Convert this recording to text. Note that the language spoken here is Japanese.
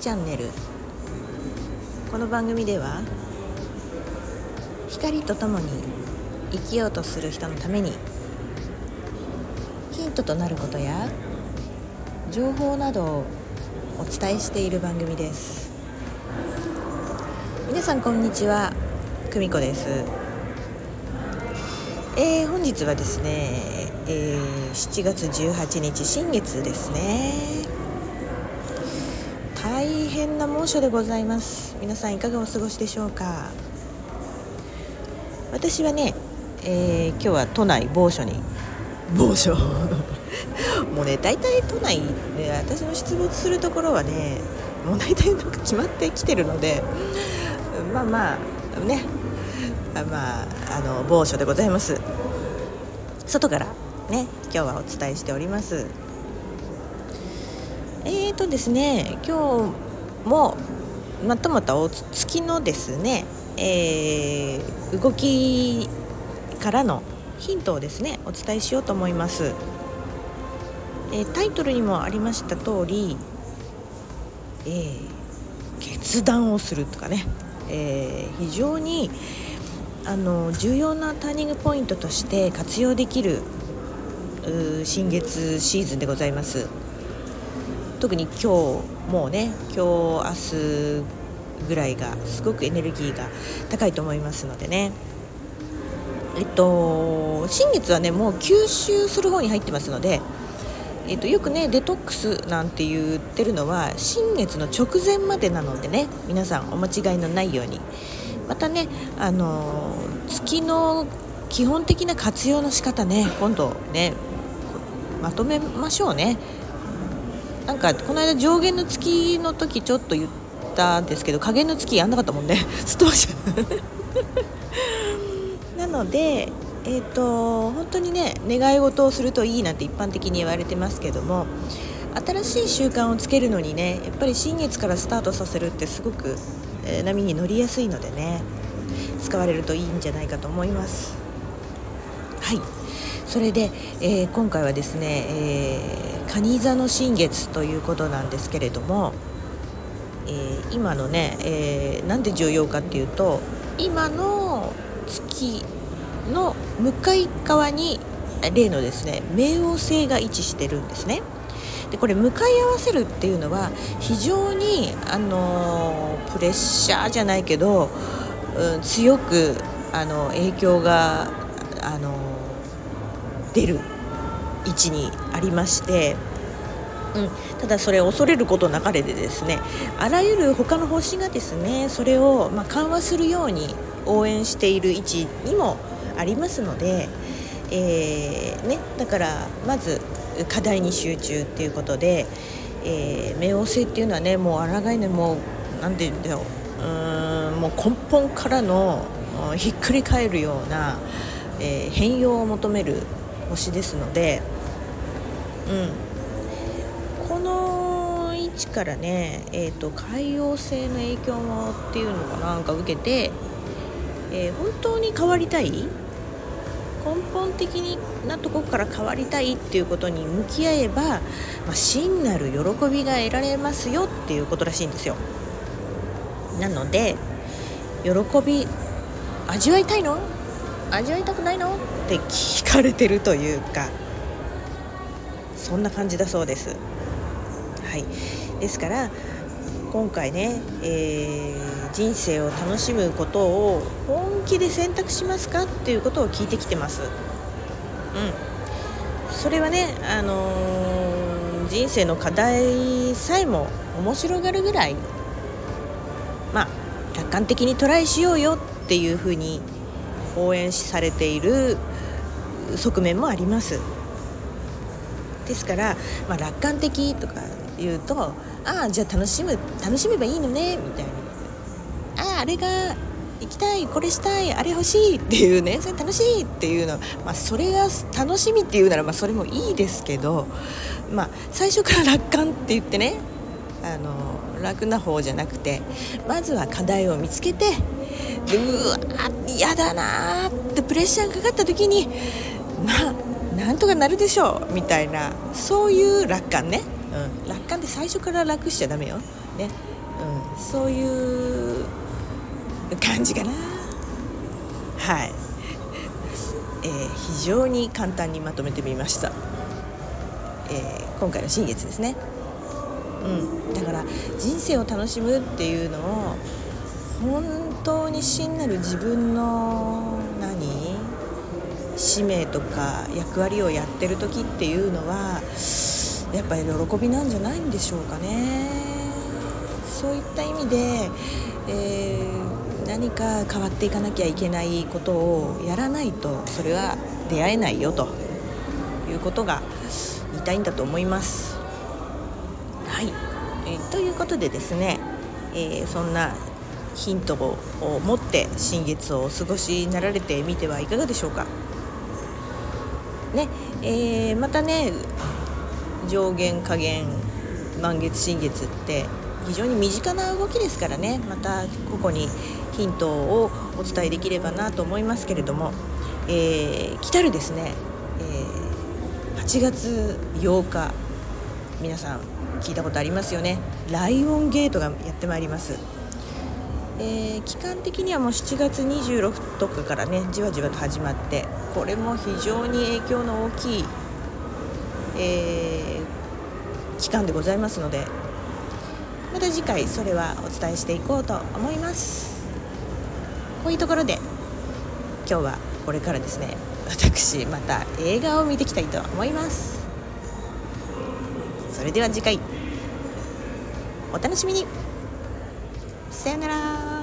チャンネル。この番組では光とともに生きようとする人のためにヒントとなることや情報などをお伝えしている番組です。皆さんこんにちは久美子です。えー、本日はですね、えー、7月18日新月ですね。大変な猛暑でございます。皆さんいかがお過ごしでしょうか。私はね、えー、今日は都内某所に。某所。もうね大体都内で私の出没するところはねもう大体なんか決まってきてるのでまあまあね。まああの某所でございます。外からね今日はお伝えしておりますえーとですね今日もまたまたお月のですね、えー、動きからのヒントをですねお伝えしようと思います、えー、タイトルにもありました通り、えー、決断をするとかね、えー、非常にあの重要なターニングポイントとして活用できる新月シーズンでございます。特に今日もうね今日明日ぐらいがすごくエネルギーが高いと思いますのでね。えっと新月はねもう吸収する方に入ってますのでえっと、よくねデトックスなんて言ってるのは新月の直前までなのでね皆さんお間違いのないように。またねあの月の基本的な活用の仕方ね今度ねまとめましょうね。なんかこの間上限の月の時ちょっと言ったんですけど下限の月やんなかったもんね。すっ飛ばしなのでえーと、本当にね願い事をするといいなんて一般的に言われてますけども新しい習慣をつけるのにねやっぱり新月からスタートさせるってすごくえ波に乗りやすいのでね使われるといいんじゃないかと思います。はい。それで、えー、今回はですね、えー、蟹座の新月ということなんですけれども、えー、今のね、えー、なんで重要かっていうと今の月の向かい側に例のですね冥王星が位置してるんですね。でこれ向かい合わせるっていうのは非常にあのプレッシャーじゃないけど、うん、強くあの影響があの出る位置にありまして。うん、ただそれ恐れることなかれでですねあらゆる他の星がですねそれをまあ緩和するように応援している位置にもありますので、えーね、だからまず課題に集中っていうことで、えー、冥王星っていうのはねもう抗いねもう何て言うんだろううんもう根本からのひっくり返るような、えー、変容を求める星ですので、うん、この位置からね、えーと、海王星の影響もっていうのかなんか受けて、えー、本当に変わりたい？根本的なとこから変わりたいっていうことに向き合えば、まあ、真なる喜びが得られますよっていうことらしいんですよ。なので喜び味わいたいの？味わいたくないの？って聞かれてるというかそんな感じだそうです。はい。ですから今回ね、えー、人生を楽しむことを本気で選択しますかっていうことを聞いてきてます。うん、それはね、あのー、人生の課題さえも面白がるぐらい、まあ、楽観的にトライしようよっていうふうに応援されている側面もあります。ですから、まあ、楽観的とか言うとああじゃあ楽しむ楽しめばいいのねみたいなあああれが行きたいこれしたいあれ欲しいっていうねそれ楽しいっていうのはまあそれが楽しみっていうならまあそれもいいですけどまあ最初から楽観って言ってねあの楽な方じゃなくてまずは課題を見つけてでうわ嫌だなってプレッシャーがかかった時にまあなんとかなるでしょうみたいなそういう楽観ね。うん、楽観って最初から楽しちゃダメよ、ね。うん、そういう感じかな。はい、えー、非常に簡単にまとめてみました、えー、今回の新月ですね。うん、だから人生を楽しむっていうのを本当に真なる自分の何？使命とか役割をやってる時っていうのはやっぱり喜びなんじゃないんでしょうかね。そういった意味で、えー、何か変わっていかなきゃいけないことをやらないとそれは出会えないよということが言いたいんだと思います。はい、えー、ということでですね、えー、そんなヒントを持って新月をお過ごしになられてみてはいかがでしょうか。ねえー、またね上限下限満月新月って非常に身近な動きですからねまたここにヒントをお伝えできればなと思いますけれども、えー、来たるですね、えー、8月8日皆さん聞いたことありますよねライオンゲートがやってまいります、えー、期間的にはもう7月26とかからねじわじわと始まってこれも非常に影響の大きい、えー、期間でございますのでまた次回それはお伝えしていこうと思います。こういうところで今日はこれからですね私また映画を見ていきたいと思います。それでは次回お楽しみに。さよなら。